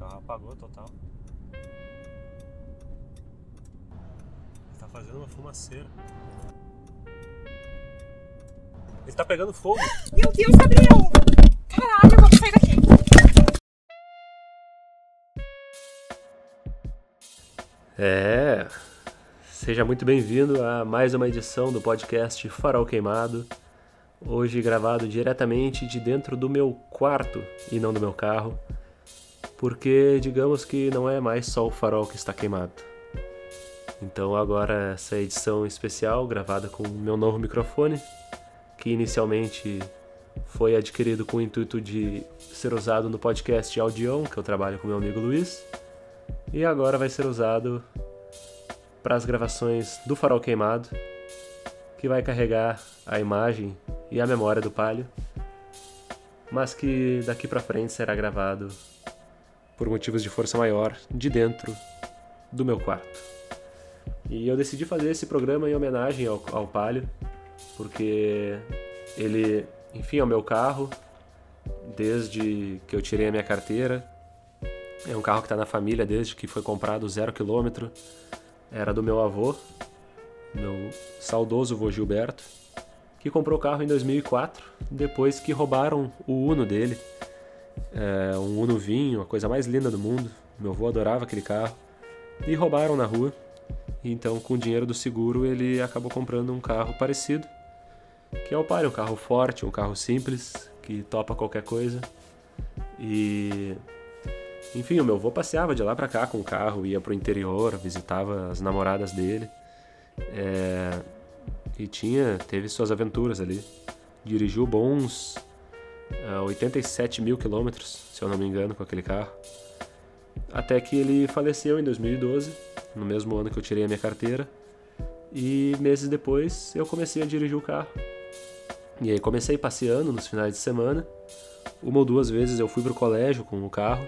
carro apagou total. Ele tá fazendo uma fumaceira. Ele tá pegando fogo. Meu Deus, Gabriel! Caralho, vamos sair daqui. É. Seja muito bem-vindo a mais uma edição do podcast Farol Queimado. Hoje gravado diretamente de dentro do meu quarto e não do meu carro, porque digamos que não é mais só o farol que está queimado. Então agora essa edição especial gravada com o meu novo microfone, que inicialmente foi adquirido com o intuito de ser usado no podcast Audião, que eu trabalho com meu amigo Luiz, e agora vai ser usado para as gravações do Farol Queimado, que vai carregar a imagem e a memória do Palio, mas que daqui para frente será gravado por motivos de força maior de dentro do meu quarto. E eu decidi fazer esse programa em homenagem ao, ao Palio, porque ele, enfim, é o meu carro desde que eu tirei a minha carteira. É um carro que está na família desde que foi comprado zero quilômetro. Era do meu avô, meu saudoso vô Gilberto, que comprou o carro em 2004, depois que roubaram o Uno dele. É, um Uno vinho, a coisa mais linda do mundo. Meu avô adorava aquele carro. E roubaram na rua. Então, com o dinheiro do seguro, ele acabou comprando um carro parecido, que é o Palio, um carro forte, um carro simples, que topa qualquer coisa. E enfim, o meu avô passeava de lá para cá com o carro, ia pro interior, visitava as namoradas dele. É, e tinha, teve suas aventuras ali. Dirigiu bons uh, 87 mil quilômetros, se eu não me engano, com aquele carro. Até que ele faleceu em 2012, no mesmo ano que eu tirei a minha carteira. E meses depois eu comecei a dirigir o carro. E aí comecei passeando nos finais de semana. Uma ou duas vezes eu fui pro colégio com o carro.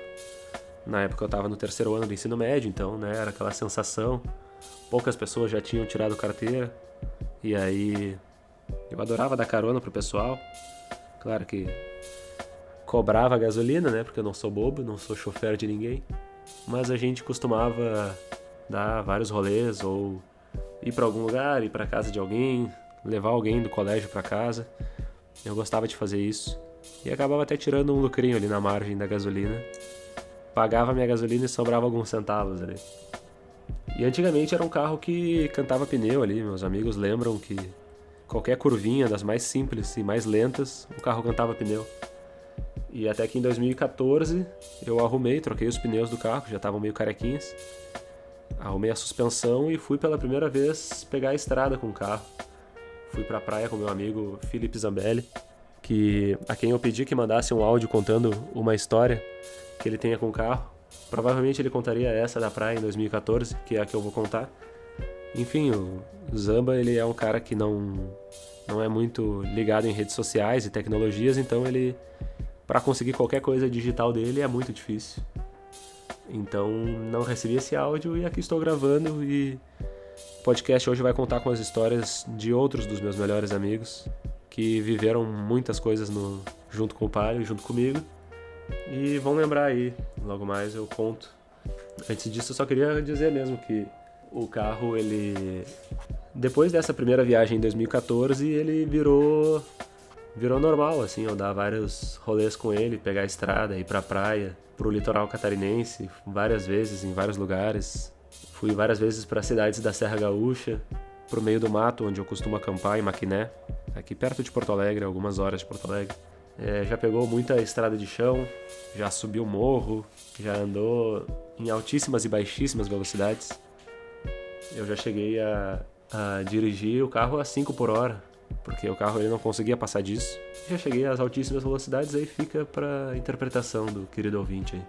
Na época eu estava no terceiro ano do ensino médio, então né, era aquela sensação. Poucas pessoas já tinham tirado carteira. E aí eu adorava dar carona pro pessoal. Claro que cobrava gasolina, né? Porque eu não sou bobo, não sou chofer de ninguém. Mas a gente costumava dar vários rolês ou ir para algum lugar, ir para casa de alguém, levar alguém do colégio para casa. Eu gostava de fazer isso e acabava até tirando um lucrinho ali na margem da gasolina. Pagava minha gasolina e sobrava alguns centavos ali. E antigamente era um carro que cantava pneu ali, meus amigos lembram que qualquer curvinha das mais simples e mais lentas, o carro cantava pneu. E até que em 2014 eu arrumei, troquei os pneus do carro, já estavam meio carequinhos. Arrumei a suspensão e fui pela primeira vez pegar a estrada com o carro. Fui pra praia com meu amigo Felipe Zambelli, que a quem eu pedi que mandasse um áudio contando uma história que ele tenha com o carro. Provavelmente ele contaria essa da praia em 2014, que é a que eu vou contar. Enfim, o Zamba ele é um cara que não não é muito ligado em redes sociais e tecnologias, então ele para conseguir qualquer coisa digital dele é muito difícil. Então não recebi esse áudio e aqui estou gravando e o podcast hoje vai contar com as histórias de outros dos meus melhores amigos que viveram muitas coisas no, junto com o Palio, junto comigo. E vão lembrar aí, logo mais eu conto. Antes disso, eu só queria dizer mesmo que o carro, ele. Depois dessa primeira viagem em 2014, ele virou. Virou normal, assim, eu dar vários rolês com ele, pegar a estrada, ir pra praia, pro litoral catarinense, várias vezes, em vários lugares. Fui várias vezes para cidades da Serra Gaúcha, pro meio do mato, onde eu costumo acampar, em Maquiné, aqui perto de Porto Alegre, algumas horas de Porto Alegre. É, já pegou muita estrada de chão, já subiu morro, já andou em altíssimas e baixíssimas velocidades. Eu já cheguei a, a dirigir o carro a 5 por hora, porque o carro ele não conseguia passar disso. Já cheguei às altíssimas velocidades, aí fica para interpretação do querido ouvinte aí.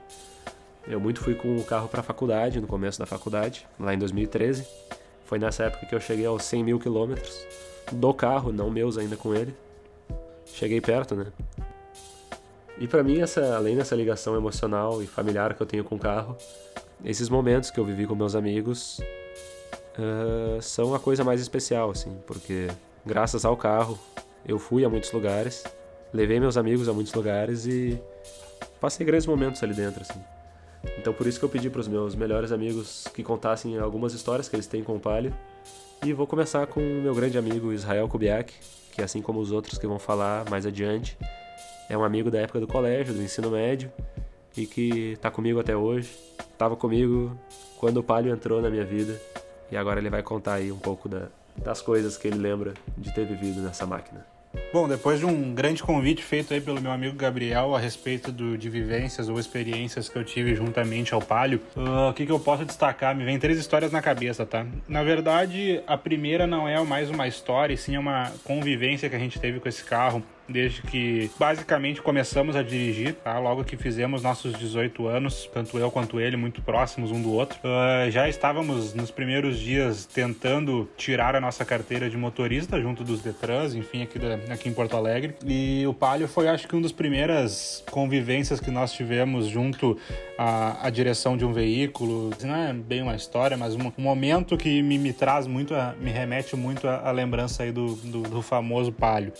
Eu muito fui com o carro para a faculdade, no começo da faculdade, lá em 2013. Foi nessa época que eu cheguei aos 100 mil quilômetros do carro, não meus ainda com ele. Cheguei perto, né? E para mim, essa, além dessa ligação emocional e familiar que eu tenho com o carro, esses momentos que eu vivi com meus amigos uh, são a coisa mais especial, assim, porque graças ao carro eu fui a muitos lugares, levei meus amigos a muitos lugares e passei grandes momentos ali dentro, assim. Então por isso que eu pedi para os meus melhores amigos que contassem algumas histórias que eles têm com o Palio. E vou começar com o meu grande amigo Israel Kubiak, que assim como os outros que vão falar mais adiante, é um amigo da época do colégio, do ensino médio, e que está comigo até hoje. Estava comigo quando o Palio entrou na minha vida, e agora ele vai contar aí um pouco da, das coisas que ele lembra de ter vivido nessa máquina. Bom, depois de um grande convite feito aí pelo meu amigo Gabriel a respeito do, de vivências ou experiências que eu tive juntamente ao Palio, uh, o que, que eu posso destacar? Me vem três histórias na cabeça, tá? Na verdade, a primeira não é mais uma história, e sim uma convivência que a gente teve com esse carro desde que basicamente começamos a dirigir, tá? Logo que fizemos nossos 18 anos, tanto eu quanto ele, muito próximos um do outro. Uh, já estávamos nos primeiros dias tentando tirar a nossa carteira de motorista junto dos Detrans, enfim, aqui, da, aqui em Porto Alegre. E o Palio foi, acho que, uma das primeiras convivências que nós tivemos junto à, à direção de um veículo. Não é bem uma história, mas um, um momento que me, me traz muito, a, me remete muito à lembrança aí do, do, do famoso Palio.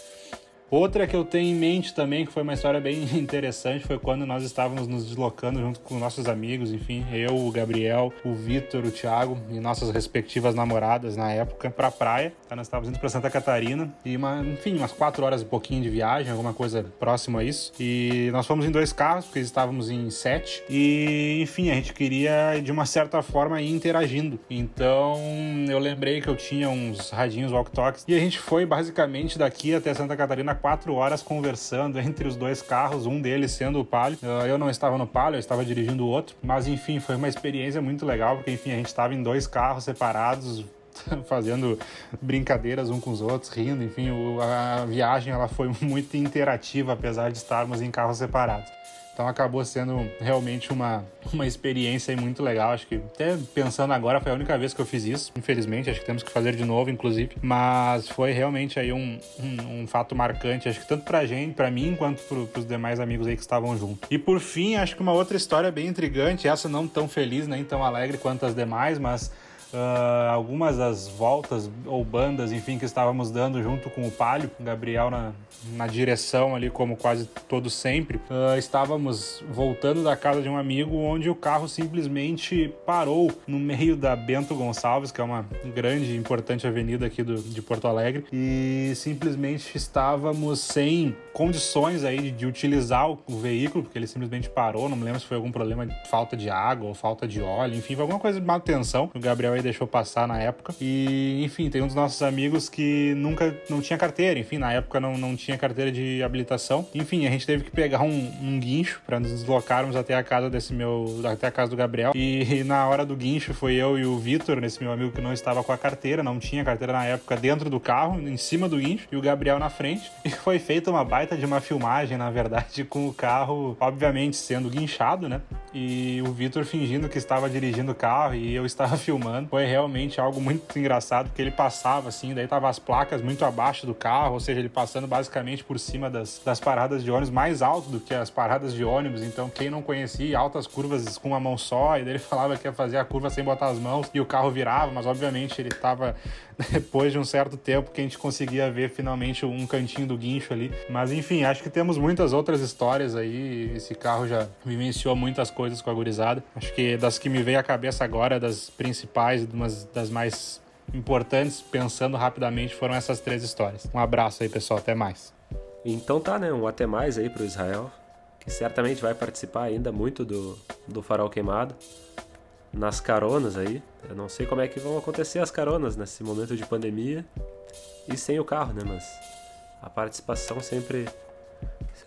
Outra que eu tenho em mente também, que foi uma história bem interessante, foi quando nós estávamos nos deslocando junto com nossos amigos, enfim, eu, o Gabriel, o Vitor, o Thiago e nossas respectivas namoradas na época, pra praia. Tá? Nós estávamos indo pra Santa Catarina e, uma, enfim, umas quatro horas e pouquinho de viagem, alguma coisa próxima a isso. E nós fomos em dois carros, porque estávamos em sete. E, enfim, a gente queria, de uma certa forma, ir interagindo. Então, eu lembrei que eu tinha uns radinhos walk-talks e a gente foi basicamente daqui até Santa Catarina quatro horas conversando entre os dois carros, um deles sendo o Palio. Ah, eu não estava no Palio, eu estava dirigindo o outro. Mas enfim, foi uma experiência muito legal, porque enfim, a gente estava em dois carros separados, fazendo brincadeiras um com os outros, rindo, enfim, a viagem ela foi muito interativa, apesar de estarmos em carros separados. Então acabou sendo realmente uma, uma experiência muito legal. Acho que até pensando agora foi a única vez que eu fiz isso. Infelizmente, acho que temos que fazer de novo, inclusive. Mas foi realmente aí um, um, um fato marcante. Acho que tanto pra gente, pra mim, quanto pro, pros demais amigos aí que estavam junto. E por fim, acho que uma outra história bem intrigante. Essa não tão feliz, nem tão alegre quanto as demais, mas Uh, algumas das voltas ou bandas, enfim, que estávamos dando junto com o Palio, Gabriel na, na direção ali, como quase todo sempre, uh, estávamos voltando da casa de um amigo onde o carro simplesmente parou no meio da Bento Gonçalves, que é uma grande e importante avenida aqui do, de Porto Alegre, e simplesmente estávamos sem condições aí de, de utilizar o, o, veículo, porque ele simplesmente parou, não me lembro se foi algum problema de falta de água ou falta de óleo, enfim, foi alguma coisa de manutenção. O Gabriel deixou passar na época. E, enfim, tem um dos nossos amigos que nunca não tinha carteira, enfim, na época não, não tinha carteira de habilitação. Enfim, a gente teve que pegar um, um guincho para nos deslocarmos até a casa desse meu, até a casa do Gabriel. E, e na hora do guincho foi eu e o Vitor, nesse meu amigo que não estava com a carteira, não tinha carteira na época, dentro do carro, em cima do guincho, e o Gabriel na frente. E foi feita uma baita de uma filmagem, na verdade, com o carro, obviamente, sendo guinchado, né? E o Vitor fingindo que estava dirigindo o carro e eu estava filmando foi realmente algo muito engraçado, porque ele passava assim, daí tava as placas muito abaixo do carro, ou seja, ele passando basicamente por cima das, das paradas de ônibus, mais alto do que as paradas de ônibus. Então, quem não conhecia, altas curvas com uma mão só, e daí ele falava que ia fazer a curva sem botar as mãos e o carro virava, mas obviamente ele tava depois de um certo tempo que a gente conseguia ver finalmente um cantinho do guincho ali. Mas enfim, acho que temos muitas outras histórias aí. Esse carro já vivenciou muitas coisas com a gurizada. Acho que das que me veio à cabeça agora, das principais, umas das mais importantes, pensando rapidamente, foram essas três histórias. Um abraço aí, pessoal. Até mais. Então tá, né? Um até mais aí pro Israel, que certamente vai participar ainda muito do, do Farol Queimado. Nas caronas aí. Eu não sei como é que vão acontecer as caronas nesse momento de pandemia e sem o carro, né? Mas a participação sempre.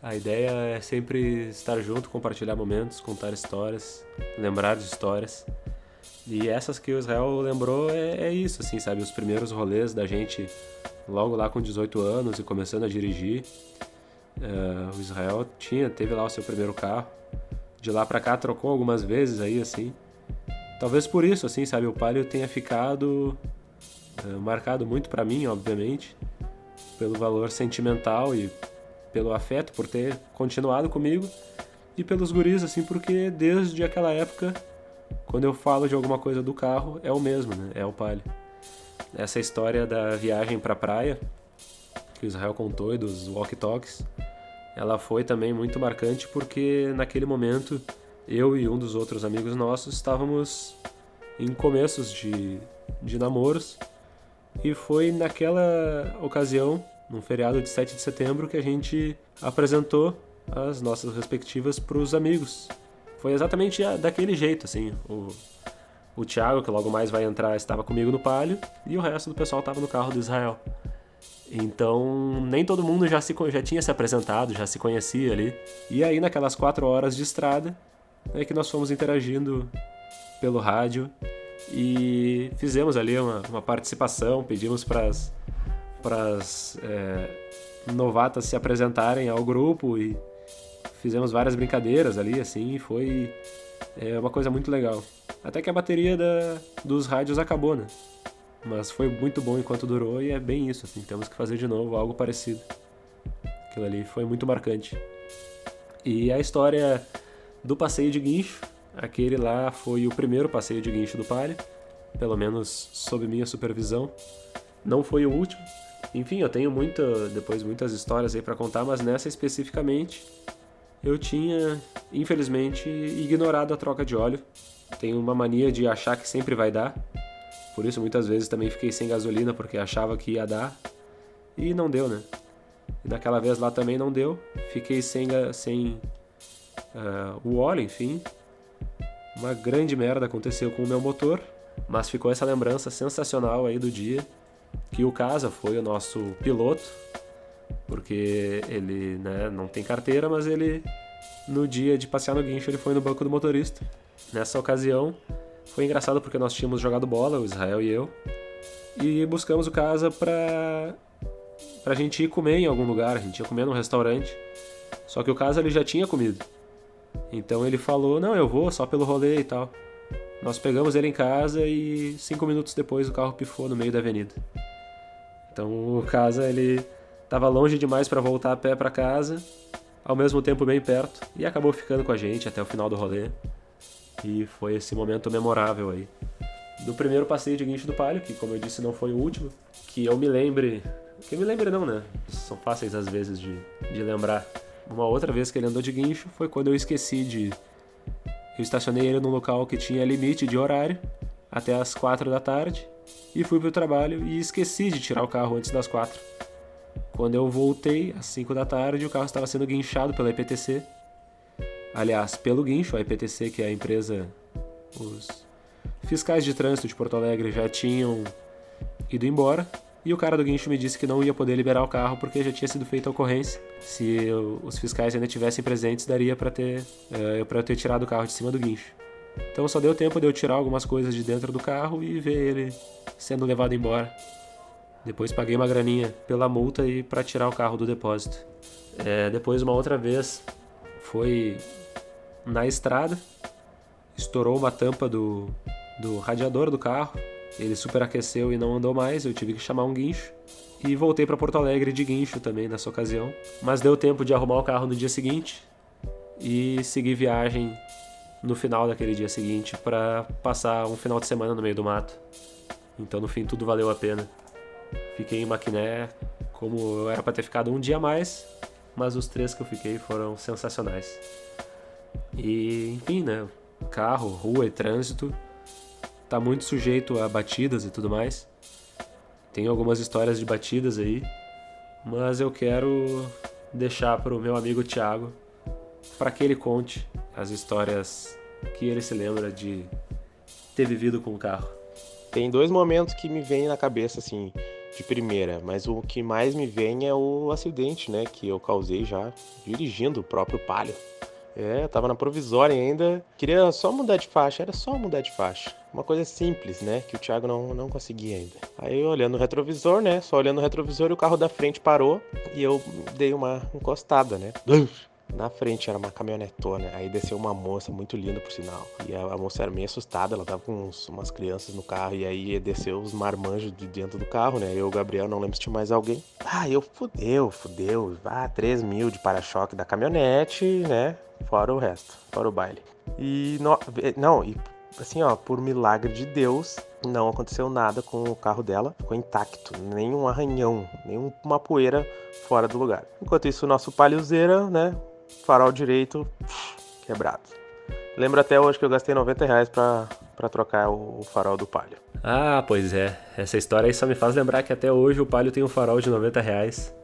A ideia é sempre estar junto, compartilhar momentos, contar histórias, lembrar de histórias. E essas que o Israel lembrou é, é, isso, assim, sabe? Os primeiros rolês da gente logo lá com 18 anos e começando a dirigir. Uh, o Israel tinha, teve lá o seu primeiro carro. De lá para cá trocou algumas vezes aí, assim. Talvez por isso, assim, sabe? O Palio tenha ficado uh, marcado muito para mim, obviamente, pelo valor sentimental e pelo afeto por ter continuado comigo e pelos guris, assim, porque desde aquela época quando eu falo de alguma coisa do carro, é o mesmo, né? É o Palio. Essa história da viagem para a praia, que o Israel contou e dos walkie-talkies, ela foi também muito marcante porque naquele momento eu e um dos outros amigos nossos estávamos em começos de, de namoros e foi naquela ocasião, num feriado de 7 de setembro, que a gente apresentou as nossas respectivas para os amigos. Foi exatamente daquele jeito, assim. O, o Thiago, que logo mais vai entrar, estava comigo no palio e o resto do pessoal estava no carro do Israel. Então, nem todo mundo já, se, já tinha se apresentado, já se conhecia ali. E aí, naquelas quatro horas de estrada, é que nós fomos interagindo pelo rádio e fizemos ali uma, uma participação, pedimos para as é, novatas se apresentarem ao grupo e fizemos várias brincadeiras ali, assim, e foi é, uma coisa muito legal. Até que a bateria da, dos rádios acabou, né? Mas foi muito bom enquanto durou e é bem isso, assim, temos que fazer de novo algo parecido. Aquilo ali foi muito marcante. E a história do passeio de guincho, aquele lá foi o primeiro passeio de guincho do Palio, pelo menos sob minha supervisão. Não foi o último. Enfim, eu tenho muita, depois muitas histórias aí para contar, mas nessa especificamente eu tinha, infelizmente, ignorado a troca de óleo. Tenho uma mania de achar que sempre vai dar. Por isso, muitas vezes também fiquei sem gasolina porque achava que ia dar. E não deu, né? E daquela vez lá também não deu. Fiquei sem, sem uh, o óleo, enfim. Uma grande merda aconteceu com o meu motor. Mas ficou essa lembrança sensacional aí do dia. Que o Casa foi o nosso piloto. Porque ele né, não tem carteira, mas ele, no dia de passear no guincho, ele foi no banco do motorista. Nessa ocasião, foi engraçado porque nós tínhamos jogado bola, o Israel e eu, e buscamos o casa pra, pra gente ir comer em algum lugar. A gente ia comer num restaurante. Só que o casa ele já tinha comido. Então ele falou: Não, eu vou só pelo rolê e tal. Nós pegamos ele em casa e cinco minutos depois o carro pifou no meio da avenida. Então o casa ele tava longe demais para voltar a pé para casa, ao mesmo tempo bem perto, e acabou ficando com a gente até o final do rolê. E foi esse momento memorável aí. Do primeiro passeio de guincho do Palio, que como eu disse não foi o último, que eu me lembre. Que eu me lembre não, né? São fáceis às vezes de, de lembrar. Uma outra vez que ele andou de guincho foi quando eu esqueci de. Eu estacionei ele num local que tinha limite de horário, até as quatro da tarde, e fui pro trabalho e esqueci de tirar o carro antes das quatro. Quando eu voltei, às 5 da tarde, o carro estava sendo guinchado pela IPTC aliás, pelo guincho, a IPTC, que é a empresa, os fiscais de trânsito de Porto Alegre já tinham ido embora. E o cara do guincho me disse que não ia poder liberar o carro porque já tinha sido feita a ocorrência. Se os fiscais ainda tivessem presentes, daria para ter é, para eu ter tirado o carro de cima do guincho. Então só deu tempo de eu tirar algumas coisas de dentro do carro e ver ele sendo levado embora. Depois paguei uma graninha pela multa e para tirar o carro do depósito. É, depois uma outra vez foi na estrada, estourou uma tampa do, do radiador do carro, ele superaqueceu e não andou mais, eu tive que chamar um guincho. E voltei para Porto Alegre de guincho também nessa ocasião. Mas deu tempo de arrumar o carro no dia seguinte e seguir viagem no final daquele dia seguinte para passar um final de semana no meio do mato. Então no fim tudo valeu a pena. Fiquei em Maquiné como eu era para ter ficado um dia mais, mas os três que eu fiquei foram sensacionais. E, enfim, né? Carro, rua e trânsito tá muito sujeito a batidas e tudo mais. Tem algumas histórias de batidas aí, mas eu quero deixar para o meu amigo Thiago para que ele conte as histórias que ele se lembra de ter vivido com o carro. Tem dois momentos que me vêm na cabeça assim, de primeira, mas o que mais me vem é o acidente, né, que eu causei já dirigindo o próprio Palio. É, tava na provisória ainda. Queria só mudar de faixa, era só mudar de faixa. Uma coisa simples, né? Que o Thiago não, não conseguia ainda. Aí olhando o retrovisor, né? Só olhando o retrovisor, o carro da frente parou e eu dei uma encostada, né? Na frente era uma caminhonetona, aí desceu uma moça muito linda por sinal. E a, a moça era meio assustada, ela tava com uns, umas crianças no carro, e aí desceu os marmanjos de dentro do carro, né? Eu, Gabriel, não lembro se tinha mais alguém. Ah, eu fudeu, fudeu. Ah, 3 mil de para-choque da caminhonete, né? Fora o resto, fora o baile. E no, não, e assim, ó, por milagre de Deus, não aconteceu nada com o carro dela, ficou intacto, nenhum arranhão, nenhuma poeira fora do lugar. Enquanto isso, o nosso palhozeira, né, farol direito quebrado. Lembro até hoje que eu gastei 90 reais pra, pra trocar o, o farol do Palio. Ah, pois é. Essa história aí só me faz lembrar que até hoje o Palio tem um farol de 90 reais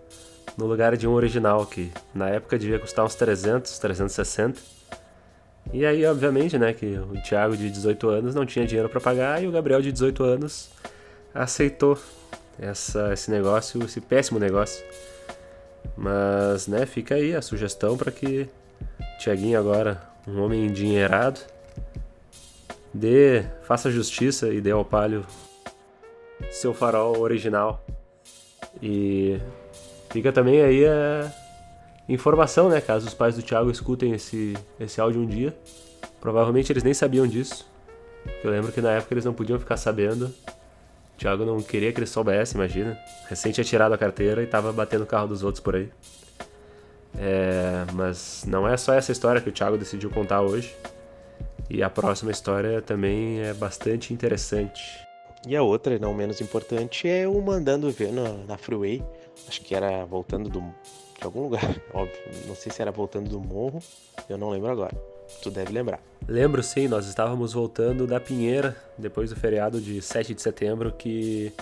no lugar de um original que na época devia custar uns 300, 360. E aí, obviamente, né, que o Thiago de 18 anos não tinha dinheiro para pagar e o Gabriel de 18 anos aceitou essa, esse negócio, esse péssimo negócio. Mas, né, fica aí a sugestão para que o Thiaguinho agora, um homem endinheirado, dê, faça justiça e dê ao Palio seu farol original. E fica também aí a informação, né, caso os pais do Thiago escutem esse, esse áudio um dia. Provavelmente eles nem sabiam disso. Eu lembro que na época eles não podiam ficar sabendo. Thiago não queria que ele soubesse, imagina. Recente tinha tirado a carteira e tava batendo o carro dos outros por aí. É, mas não é só essa história que o Thiago decidiu contar hoje. E a próxima história também é bastante interessante. E a outra, não menos importante, é o mandando ver na, na Freeway. Acho que era voltando do, de algum lugar, óbvio. Não sei se era voltando do morro, eu não lembro agora. Tu deve lembrar. Lembro sim, nós estávamos voltando da Pinheira, depois do feriado de 7 de setembro, que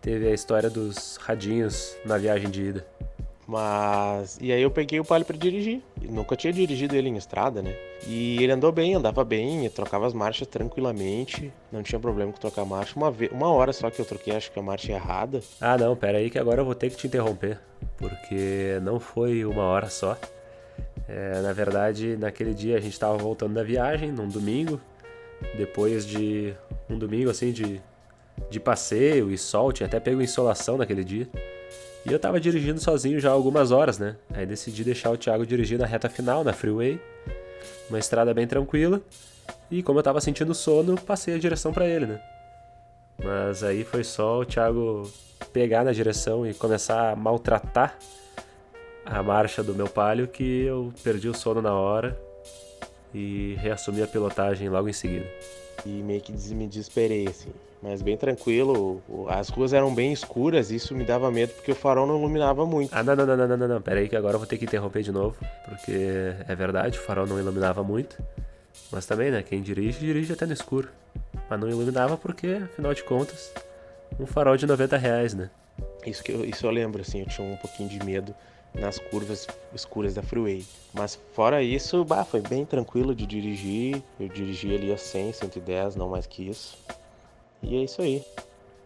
teve a história dos radinhos na viagem de ida. Mas. E aí eu peguei o Palio pra dirigir. Eu nunca tinha dirigido ele em estrada, né? E ele andou bem, andava bem, trocava as marchas tranquilamente. Não tinha problema com trocar marcha. Uma, vez, uma hora só que eu troquei, acho que a marcha errada. Ah, não, pera aí que agora eu vou ter que te interromper. Porque não foi uma hora só. É, na verdade, naquele dia a gente estava voltando da viagem, num domingo. Depois de um domingo assim de, de passeio e sol, tinha até pego insolação naquele dia. E eu tava dirigindo sozinho já algumas horas, né? Aí decidi deixar o Thiago dirigir na reta final, na freeway. Uma estrada bem tranquila. E como eu tava sentindo sono, passei a direção para ele, né? Mas aí foi só o Thiago pegar na direção e começar a maltratar a marcha do meu palio que eu perdi o sono na hora e reassumi a pilotagem logo em seguida. E meio que me desesperei, assim mas bem tranquilo. As ruas eram bem escuras, isso me dava medo porque o farol não iluminava muito. Ah, não, não, não, não, não, não, pera aí que agora eu vou ter que interromper de novo, porque é verdade, o farol não iluminava muito. Mas também, né, quem dirige, dirige até no escuro. Mas não iluminava porque, afinal de contas, um farol de 90 reais, né? Isso, que eu, isso eu lembro, assim, eu tinha um pouquinho de medo nas curvas escuras da freeway. Mas fora isso, bah, foi bem tranquilo de dirigir. Eu dirigi ali a 100, 110, não mais que isso. E é isso aí.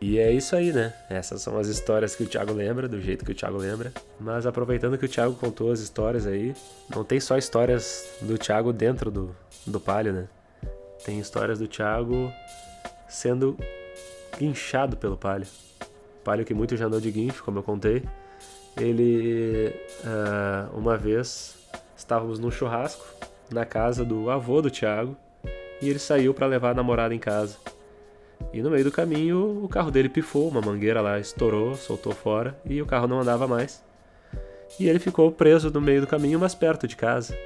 E é isso aí, né? Essas são as histórias que o Thiago lembra, do jeito que o Thiago lembra. Mas aproveitando que o Thiago contou as histórias aí, não tem só histórias do Thiago dentro do, do palio, né? Tem histórias do Thiago sendo guinchado pelo palio. Palio que muito já andou de guincho, como eu contei. Ele, uh, uma vez, estávamos num churrasco na casa do avô do Thiago e ele saiu para levar a namorada em casa. E no meio do caminho, o carro dele pifou, uma mangueira lá estourou, soltou fora e o carro não andava mais. E ele ficou preso no meio do caminho, mas perto de casa.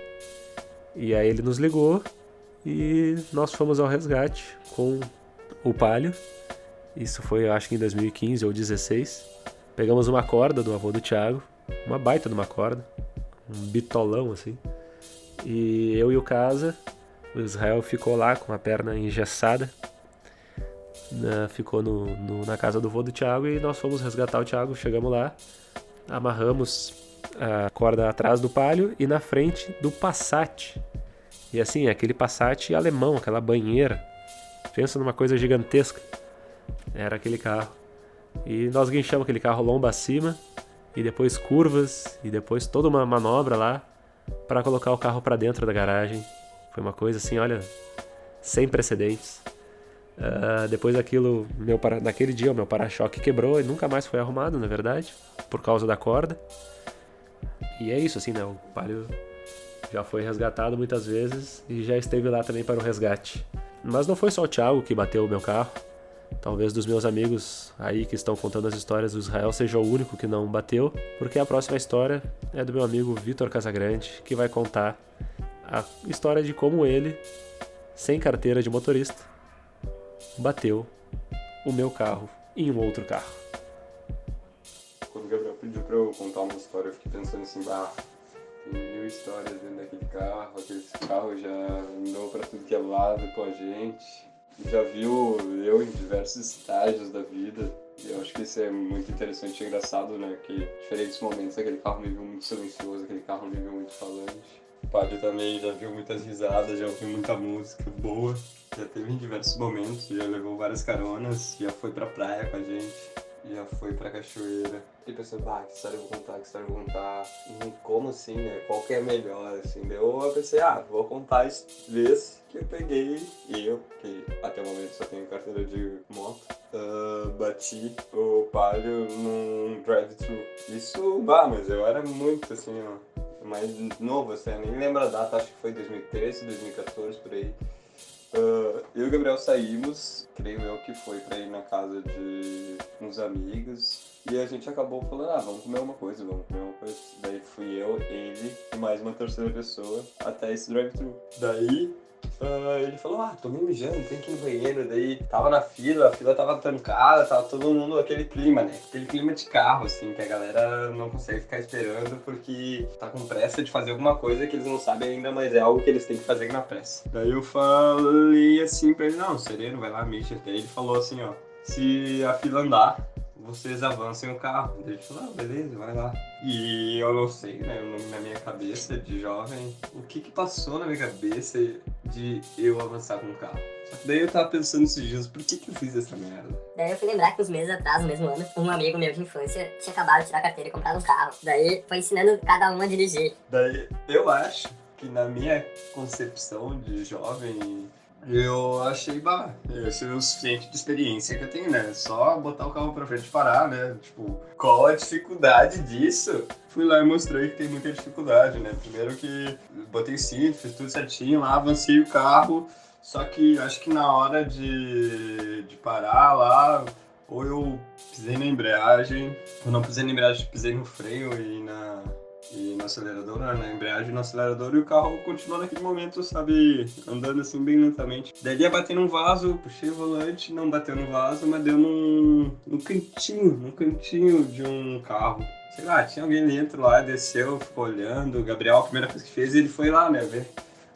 E aí ele nos ligou e nós fomos ao resgate com o Palio. Isso foi, eu acho que em 2015 ou 2016. Pegamos uma corda do avô do Thiago, uma baita de uma corda, um bitolão assim. E eu e o Casa, o Israel ficou lá com a perna engessada né, ficou no, no, na casa do vô do Thiago e nós fomos resgatar o Thiago. Chegamos lá, amarramos a corda atrás do palio e na frente do Passat. E assim, aquele Passat alemão, aquela banheira. Pensa numa coisa gigantesca. Era aquele carro. E nós guinchamos aquele carro lomba acima e depois curvas e depois toda uma manobra lá para colocar o carro para dentro da garagem. Foi uma coisa assim, olha, sem precedentes. Uh, depois daquilo, meu para... naquele dia, o meu para-choque quebrou e nunca mais foi arrumado, na verdade, por causa da corda. E é isso, assim, né? O Palio já foi resgatado muitas vezes e já esteve lá também para o resgate. Mas não foi só o Thiago que bateu o meu carro. Talvez dos meus amigos aí que estão contando as histórias do Israel seja o único que não bateu, porque a próxima história é do meu amigo Vitor Casagrande, que vai contar a história de como ele, sem carteira de motorista, bateu o meu carro em um outro carro. Quando o Gabriel pediu pra eu contar uma história, eu fiquei pensando assim, bah, Tem mil histórias dentro daquele carro. Aquele carro já andou pra tudo que é lado com a gente. Já viu eu em diversos estágios da vida. E eu acho que isso é muito interessante e engraçado, né? Que diferentes momentos aquele carro me viu muito silencioso, aquele carro me viu muito falante. O padre também já viu muitas risadas, já ouviu muita música boa. Já teve em diversos momentos, já levou várias caronas, já foi pra praia com a gente, já foi pra cachoeira. E pensando, bah, que história eu vou contar, que história eu vou contar. E como assim, né? Qual que é melhor, assim? Daí eu pensei, ah, vou contar essa vez que eu peguei e eu, que até o momento só tenho carteira de moto, uh, bati o palio num drive-thru. Isso, bah, mas eu era muito assim, ó mais novo, assim, eu nem lembro a data, acho que foi 2013, 2014, por aí. Uh, eu e o Gabriel saímos, creio eu que foi pra ir na casa de uns amigos. E a gente acabou falando, ah, vamos comer uma coisa, vamos comer uma coisa. Daí fui eu, ele e mais uma terceira pessoa até esse drive-thru. Daí Uh, ele falou, ah, tô me mijando, tem que ir no banheiro. Daí tava na fila, a fila tava trancada, tava todo mundo aquele clima, né? Aquele clima de carro, assim, que a galera não consegue ficar esperando porque tá com pressa de fazer alguma coisa que eles não sabem ainda, mas é algo que eles têm que fazer na pressa. Daí eu falei assim pra ele, não, sereno, vai lá, mexe. Daí ele falou assim, ó, se a fila andar, vocês avancem o carro. Gente falou, ah, beleza, vai lá. E eu não sei, né, na minha cabeça de jovem, o que que passou na minha cabeça de eu avançar com o carro. Daí eu tava pensando esses dias, por que que eu fiz essa merda? Daí eu fui lembrar que uns meses atrás, no mesmo ano, um amigo meu de infância tinha acabado de tirar a carteira e comprado um carro. Daí foi ensinando cada um a dirigir. Daí eu acho que na minha concepção de jovem eu achei, bah, esse é o suficiente de experiência que eu tenho, né? Só botar o carro pra frente e parar, né? Tipo, qual a dificuldade disso? Fui lá e mostrei que tem muita dificuldade, né? Primeiro que botei cinto, fiz tudo certinho lá, avancei o carro, só que acho que na hora de, de parar lá, ou eu pisei na embreagem, ou não pisei na embreagem, pisei no freio e na, e no acelerador, né, na embreagem no acelerador, e o carro continuou naquele momento, sabe, andando assim bem lentamente. Daí ia bater num vaso, puxei o volante, não bateu no vaso, mas deu num, num cantinho, num cantinho de um carro. Sei lá, tinha alguém dentro lá, desceu, ficou olhando, o Gabriel, a primeira coisa que fez, ele foi lá, né, ver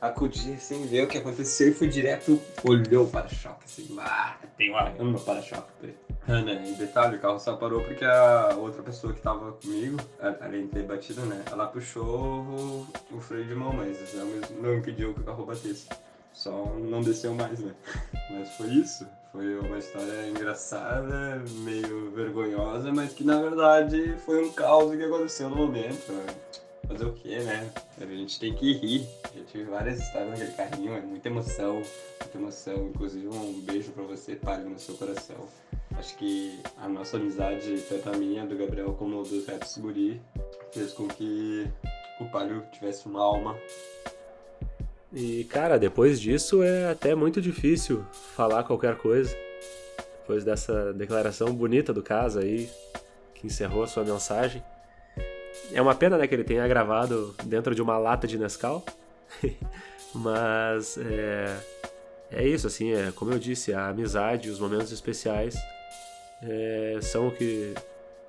acudir sem ver o que aconteceu e foi direto, olhou o para-choque, assim, ah, tem um arame no para-choque Ana, em detalhe, o carro só parou porque a outra pessoa que tava comigo, além de ter batido, né, ela puxou o, o freio de mão, mas não impediu que o carro batesse. Só não desceu mais, né? Mas foi isso. Foi uma história engraçada, meio vergonhosa, mas que na verdade foi um caos que aconteceu no momento. Né? Fazer o quê, né? A gente tem que rir. Já tive várias histórias naquele carrinho, é muita emoção, muita emoção. Inclusive um beijo pra você, Palio, no seu coração. Acho que a nossa amizade, tanto a minha, do Gabriel, como do Retos Guri, fez com que o Palio tivesse uma alma. E, cara, depois disso é até muito difícil falar qualquer coisa. Depois dessa declaração bonita do caso aí, que encerrou a sua mensagem. É uma pena, né, que ele tenha gravado dentro de uma lata de Nescau. Mas é, é isso, assim, é, como eu disse, a amizade, os momentos especiais é, são o que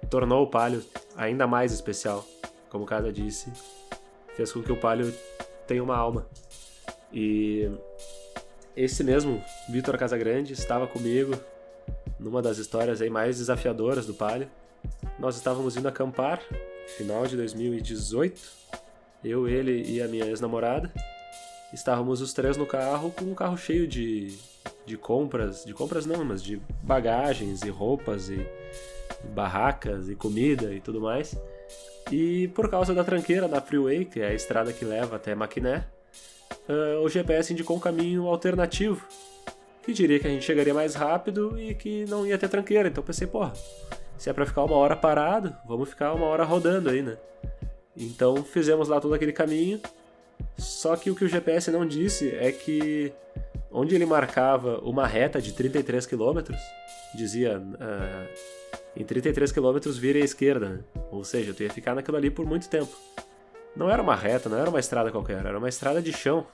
tornou o Palio ainda mais especial. Como o Cada disse, fez com que o Palio tenha uma alma. E esse mesmo, Vitor Casagrande, estava comigo numa das histórias aí mais desafiadoras do Palio. Nós estávamos indo acampar, final de 2018, eu, ele e a minha ex-namorada. Estávamos os três no carro com um carro cheio de de compras, de compras não, mas de bagagens e roupas e barracas e comida e tudo mais. E por causa da tranqueira da Freeway, que é a estrada que leva até Maquiné, uh, o GPS indicou um caminho alternativo, que diria que a gente chegaria mais rápido e que não ia ter tranqueira. Então pensei, porra, se é para ficar uma hora parado, vamos ficar uma hora rodando aí, né? Então fizemos lá todo aquele caminho. Só que o que o GPS não disse é que onde ele marcava uma reta de 33 km, dizia uh, em 33 km vire à esquerda, né? ou seja, tu ia ficar naquilo ali por muito tempo. Não era uma reta, não era uma estrada qualquer, era uma estrada de chão.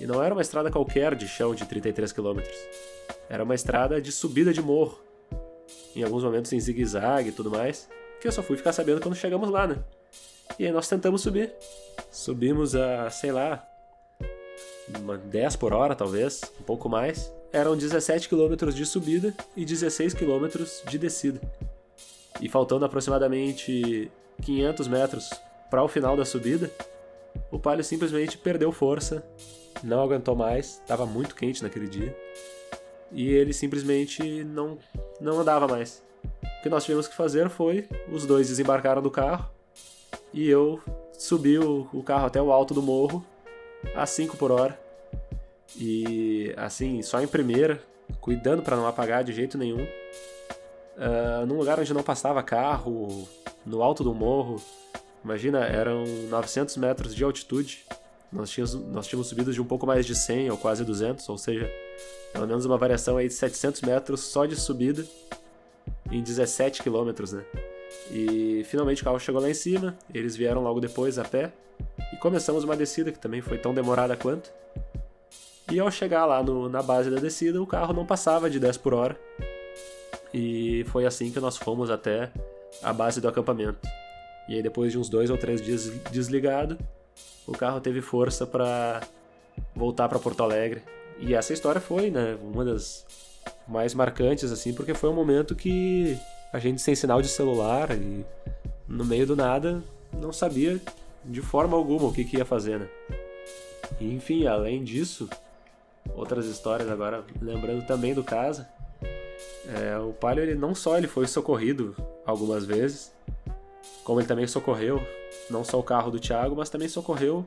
E não era uma estrada qualquer de chão de 33 km. Era uma estrada de subida de morro. Em alguns momentos em zigue-zague e tudo mais, que eu só fui ficar sabendo quando chegamos lá, né? E aí nós tentamos subir. Subimos a, sei lá, uma 10 por hora talvez, um pouco mais. Eram 17 quilômetros de subida e 16 quilômetros de descida. E faltando aproximadamente 500 metros para o final da subida, o Palio simplesmente perdeu força, não aguentou mais, estava muito quente naquele dia, e ele simplesmente não, não andava mais. O que nós tivemos que fazer foi, os dois desembarcaram do carro, e eu subi o, o carro até o alto do morro, a 5 por hora, e assim, só em primeira, cuidando para não apagar de jeito nenhum, uh, num lugar onde não passava carro, no alto do morro, Imagina, eram 900 metros de altitude. Nós tínhamos, nós tínhamos subido de um pouco mais de 100 ou quase 200, ou seja, pelo menos uma variação aí de 700 metros só de subida em 17 quilômetros, né? E finalmente o carro chegou lá em cima, eles vieram logo depois a pé e começamos uma descida que também foi tão demorada quanto. E ao chegar lá no, na base da descida, o carro não passava de 10 por hora. E foi assim que nós fomos até a base do acampamento. E aí depois de uns dois ou três dias desligado, o carro teve força para voltar para Porto Alegre. E essa história foi, né, uma das mais marcantes assim, porque foi um momento que a gente sem sinal de celular e no meio do nada não sabia de forma alguma o que, que ia fazer, né? E, enfim, além disso, outras histórias agora, lembrando também do caso, é, o Palio ele não só ele foi socorrido algumas vezes, como ele também socorreu não só o carro do Thiago, mas também socorreu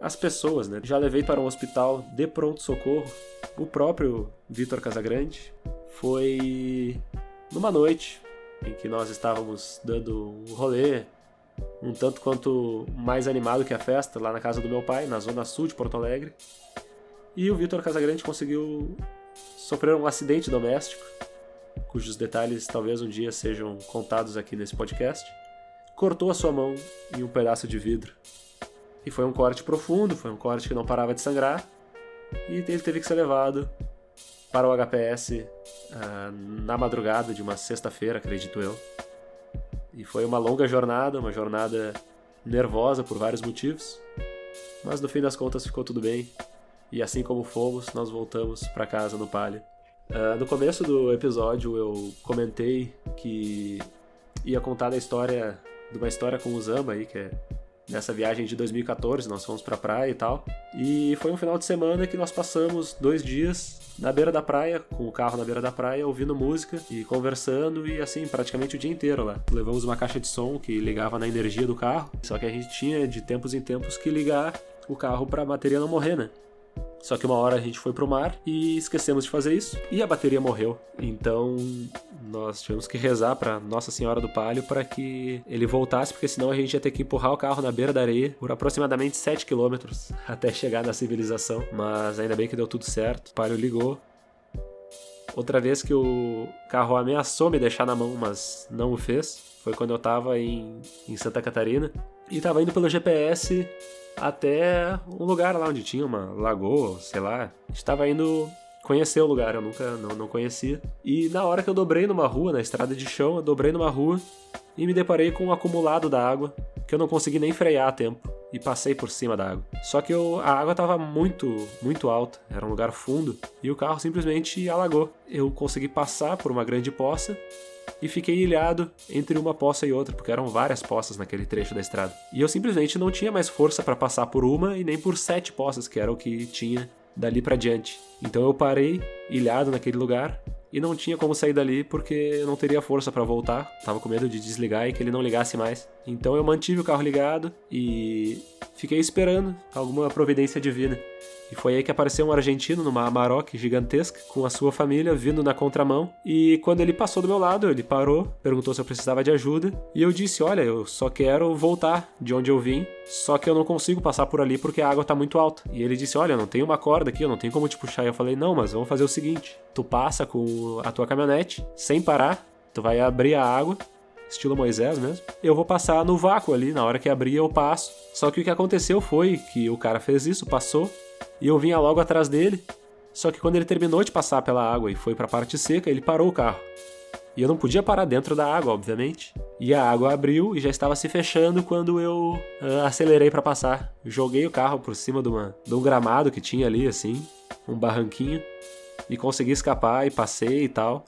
as pessoas, né? Já levei para um hospital de pronto-socorro o próprio Vitor Casagrande. Foi numa noite em que nós estávamos dando um rolê um tanto quanto mais animado que a festa lá na casa do meu pai, na zona sul de Porto Alegre. E o Vitor Casagrande conseguiu sofrer um acidente doméstico, cujos detalhes talvez um dia sejam contados aqui nesse podcast cortou a sua mão em um pedaço de vidro. E foi um corte profundo, foi um corte que não parava de sangrar, e ele teve que ser levado para o HPS uh, ah, na madrugada de uma sexta-feira, acredito eu. E foi uma longa jornada, uma jornada nervosa por vários motivos, mas no fim das contas ficou tudo bem. E assim como fomos, nós voltamos para casa no Palio. Uh, no começo do episódio eu comentei que ia contar da história de uma história com o Zamba aí, que é nessa viagem de 2014, nós fomos pra praia e tal. E foi um final de semana que nós passamos dois dias na beira da praia, com o carro na beira da praia, ouvindo música e conversando e assim, praticamente o dia inteiro lá. Levamos uma caixa de som que ligava na energia do carro, só que a gente tinha de tempos em tempos que ligar o carro para a bateria não morrer, né? Só que uma hora a gente foi pro mar e esquecemos de fazer isso e a bateria morreu. Então nós tivemos que rezar para Nossa Senhora do Palio para que ele voltasse, porque senão a gente ia ter que empurrar o carro na beira da areia por aproximadamente 7 quilômetros até chegar na civilização. Mas ainda bem que deu tudo certo. O Palio ligou. Outra vez que o carro ameaçou me deixar na mão, mas não o fez, foi quando eu tava em, em Santa Catarina e tava indo pelo GPS até um lugar lá onde tinha uma lagoa, sei lá. Estava indo conhecer o lugar, eu nunca não, não conhecia. E na hora que eu dobrei numa rua, na estrada de chão, eu dobrei numa rua e me deparei com um acumulado da água que eu não consegui nem frear a tempo e passei por cima da água. Só que eu, a água estava muito, muito alta, era um lugar fundo e o carro simplesmente alagou. Eu consegui passar por uma grande poça e fiquei ilhado entre uma poça e outra, porque eram várias poças naquele trecho da estrada. E eu simplesmente não tinha mais força para passar por uma e nem por sete poças, que era o que tinha dali para diante. Então eu parei ilhado naquele lugar e não tinha como sair dali porque eu não teria força para voltar. Tava com medo de desligar e que ele não ligasse mais. Então eu mantive o carro ligado e fiquei esperando alguma providência divina. E foi aí que apareceu um argentino numa Amarok gigantesca, com a sua família vindo na contramão. E quando ele passou do meu lado, ele parou, perguntou se eu precisava de ajuda. E eu disse: Olha, eu só quero voltar de onde eu vim, só que eu não consigo passar por ali porque a água tá muito alta. E ele disse: Olha, não tem uma corda aqui, eu não tenho como te puxar. E eu falei: Não, mas vamos fazer o seguinte: tu passa com a tua caminhonete, sem parar, tu vai abrir a água estilo Moisés mesmo, eu vou passar no vácuo ali, na hora que abrir eu passo. Só que o que aconteceu foi que o cara fez isso, passou, e eu vinha logo atrás dele. Só que quando ele terminou de passar pela água e foi para a parte seca, ele parou o carro. E eu não podia parar dentro da água, obviamente. E a água abriu e já estava se fechando quando eu uh, acelerei para passar. Joguei o carro por cima de, uma, de um gramado que tinha ali, assim, um barranquinho, e consegui escapar e passei e tal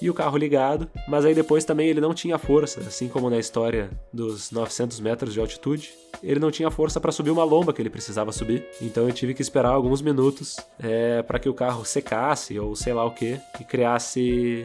e o carro ligado, mas aí depois também ele não tinha força, assim como na história dos 900 metros de altitude, ele não tinha força para subir uma lomba que ele precisava subir, então eu tive que esperar alguns minutos é, para que o carro secasse ou sei lá o que e criasse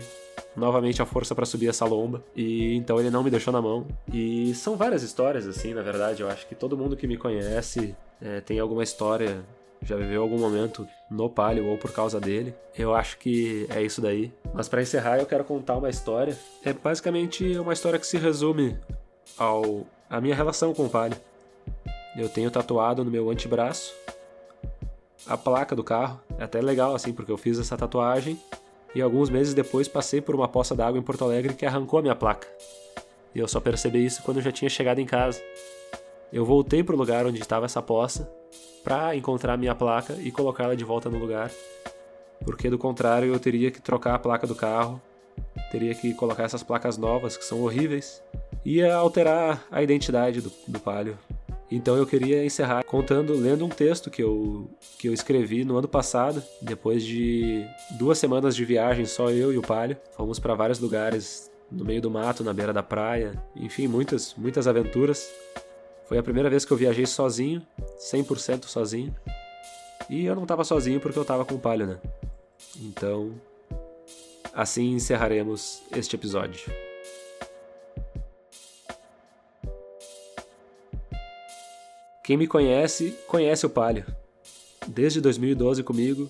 novamente a força para subir essa lomba. E então ele não me deixou na mão. E são várias histórias assim na verdade. Eu acho que todo mundo que me conhece é, tem alguma história já viveu algum momento no Palio ou por causa dele. Eu acho que é isso daí. Mas para encerrar, eu quero contar uma história. É basicamente uma história que se resume ao a minha relação com o Palio. Eu tenho tatuado no meu antebraço a placa do carro. É até legal assim, porque eu fiz essa tatuagem e alguns meses depois passei por uma poça d'água em Porto Alegre que arrancou a minha placa. E eu só percebi isso quando eu já tinha chegado em casa. Eu voltei para o lugar onde estava essa poça para encontrar minha placa e colocá-la de volta no lugar, porque do contrário eu teria que trocar a placa do carro, teria que colocar essas placas novas que são horríveis, ia alterar a identidade do, do Palio. Então eu queria encerrar contando, lendo um texto que eu, que eu escrevi no ano passado, depois de duas semanas de viagem, só eu e o Palio. Fomos para vários lugares no meio do mato, na beira da praia, enfim, muitas, muitas aventuras. Foi a primeira vez que eu viajei sozinho, 100% sozinho. E eu não estava sozinho porque eu estava com o Palio, né? Então, assim encerraremos este episódio. Quem me conhece, conhece o Palio. Desde 2012 comigo,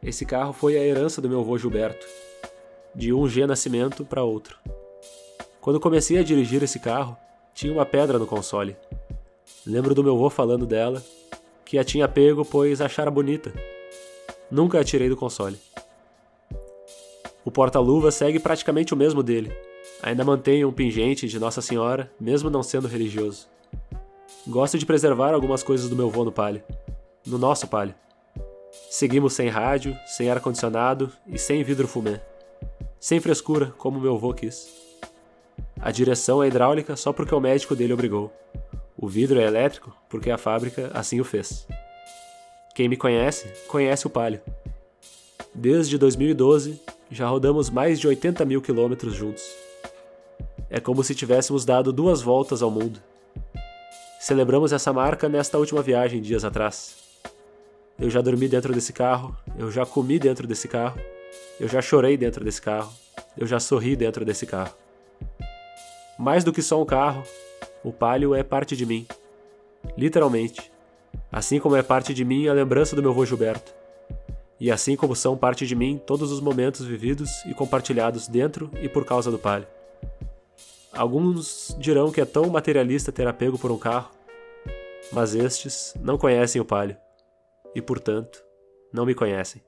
esse carro foi a herança do meu avô Gilberto, de um G Nascimento para outro. Quando comecei a dirigir esse carro, tinha uma pedra no console. Lembro do meu avô falando dela, que a tinha pego pois achara bonita. Nunca a tirei do console. O porta-luva segue praticamente o mesmo dele. Ainda mantém um pingente de Nossa Senhora, mesmo não sendo religioso. Gosto de preservar algumas coisas do meu vô no Palio. No nosso Palio. Seguimos sem rádio, sem ar-condicionado e sem vidro fumê. Sem frescura, como meu vô quis. A direção é hidráulica só porque o médico dele obrigou. O vidro é elétrico porque a fábrica assim o fez. Quem me conhece, conhece o Palio. Desde 2012, já rodamos mais de 80 mil quilômetros juntos. É como se tivéssemos dado duas voltas ao mundo. Celebramos essa marca nesta última viagem dias atrás. Eu já dormi dentro desse carro, eu já comi dentro desse carro, eu já chorei dentro desse carro, eu já sorri dentro desse carro. Mais do que só um carro, o palio é parte de mim. Literalmente. Assim como é parte de mim a lembrança do meu avô Gilberto. E assim como são parte de mim todos os momentos vividos e compartilhados dentro e por causa do palio. Alguns dirão que é tão materialista ter apego por um carro, mas estes não conhecem o palio e, portanto, não me conhecem.